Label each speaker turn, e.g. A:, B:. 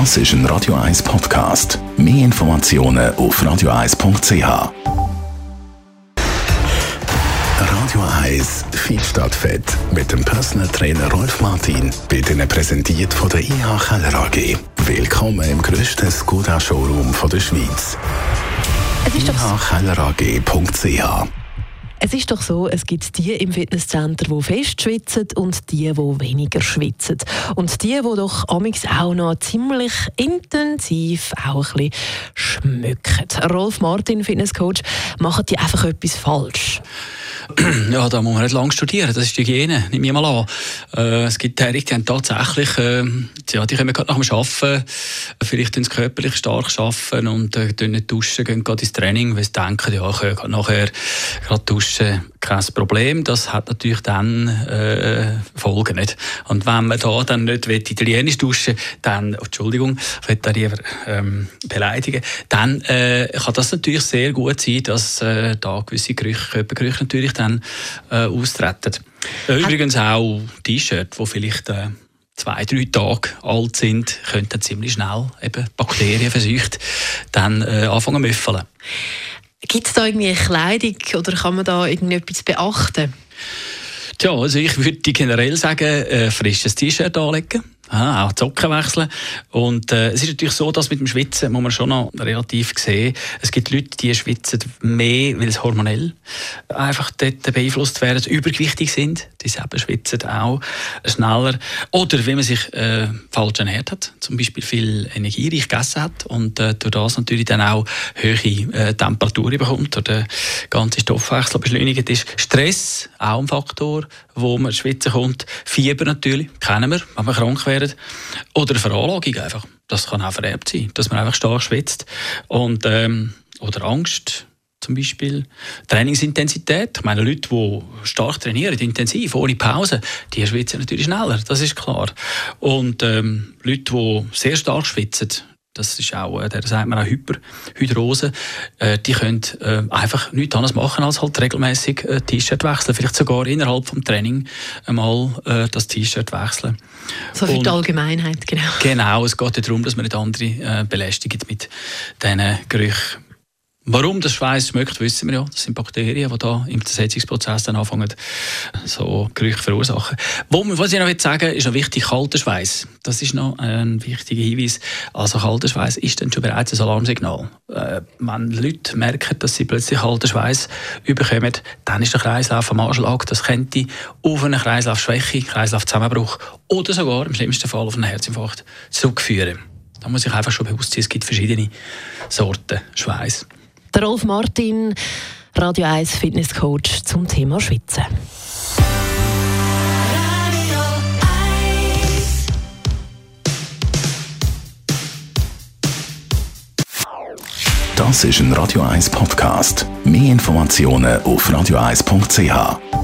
A: Das ist ein Radio 1 Podcast. Mehr Informationen auf radio1.ch. Radio 1 Fit statt Fett mit dem Personal Trainer Rolf Martin wird Ihnen präsentiert von der IH Keller AG. Willkommen im grössten Skoda Showroom der Schweiz. IHkellerAG.ch
B: es ist doch so, es gibt die im Fitnesscenter, die fest schwitzen und die, die weniger schwitzen. Und die, die doch amix auch noch ziemlich intensiv auch ein bisschen schmücken. Rolf Martin, Fitnesscoach, machen die einfach etwas falsch?
C: Ja, da muss man nicht lange studieren. Das ist die Hygiene, nehme ich mal an. Äh, es gibt Herren, die haben tatsächlich, äh, ja, die kommen gerade nach dem Arbeiten, vielleicht ins körperlich stark arbeiten und äh, nicht duschen, gehen gerade ins Training, weil sie denken, ja, ich kann nachher gerade duschen kein Problem. Das hat natürlich dann äh, Folgen. Nicht? Und wenn man da dann nicht italienisch duschen dann, oh, Entschuldigung, ich will da lieber ähm, beleidigen, dann äh, kann das natürlich sehr gut sein, dass äh, da gewisse Gerüche, Körpergerüche natürlich dann äh, austreten. Übrigens auch T-Shirts, die vielleicht äh, zwei, drei Tage alt sind, könnten ziemlich schnell eben Bakterien verseucht dann äh, anfangen zu müffeln.
B: Gibt es da irgendwie eine Kleidung oder kann man da irgendetwas beachten?
C: Tja, also ich würde generell sagen, äh, frisches T-Shirt anlegen Ah, auch die Socken wechseln. Und äh, es ist natürlich so, dass mit dem Schwitzen muss man schon noch relativ sehen. Es gibt Leute, die schwitzen mehr, weil es hormonell einfach dort beeinflusst werden, übergewichtig sind. Die selber schwitzen auch schneller. Oder wenn man sich äh, falsch ernährt hat, zum Beispiel viel energiereich gegessen hat und äh, durch das natürlich dann auch hohe äh, Temperaturen bekommt oder der ganze Stoffwechsel beschleunigt ist. Stress, auch ein Faktor, wo man schwitzen kommt. Fieber natürlich, kennen wir, wenn man krank werden. Oder eine Veranlagung einfach. Das kann auch vererbt sein, dass man einfach stark schwitzt. Und, ähm, oder Angst zum Beispiel. Trainingsintensität. Ich meine, Leute, die stark trainieren, intensiv, ohne Pause, die schwitzen natürlich schneller, das ist klar. Und ähm, Leute, die sehr stark schwitzen, das ist auch, äh, der sagt man auch Hyperhydrose, äh, die können äh, einfach nichts anderes machen, als halt regelmäßig äh, T-Shirt wechseln, vielleicht sogar innerhalb vom Training einmal äh, das T-Shirt wechseln.
B: So für die Allgemeinheit, genau.
C: Genau, es geht darum, dass man nicht andere äh, belästigt mit diesen Gerüchen. Warum das Schweiß schmeckt, wissen wir ja. Das sind Bakterien, die da im Zersetzungsprozess dann anfangen, so Gerüche verursachen. Was ich noch sagen will, ist noch wichtig, kalter Schweiß. Das ist noch ein wichtiger Hinweis. Also kalter Schweiß ist dann schon bereits ein Alarmsignal. Äh, wenn Leute merken, dass sie plötzlich kalten Schweiß überkommen, dann ist der Kreislauf am Anschlag. Das könnte auf eine Kreislaufschwäche, Kreislaufzusammenbruch oder sogar im schlimmsten Fall auf einen Herzinfarkt zurückführen. Da muss ich einfach schon bewusst sein, es gibt verschiedene Sorten Schweiß.
B: Der Rolf Martin, Radio 1 Fitnesscoach zum Thema Schwitzen.
A: Das ist ein Radio 1 Podcast. Mehr Informationen auf radio1.ch.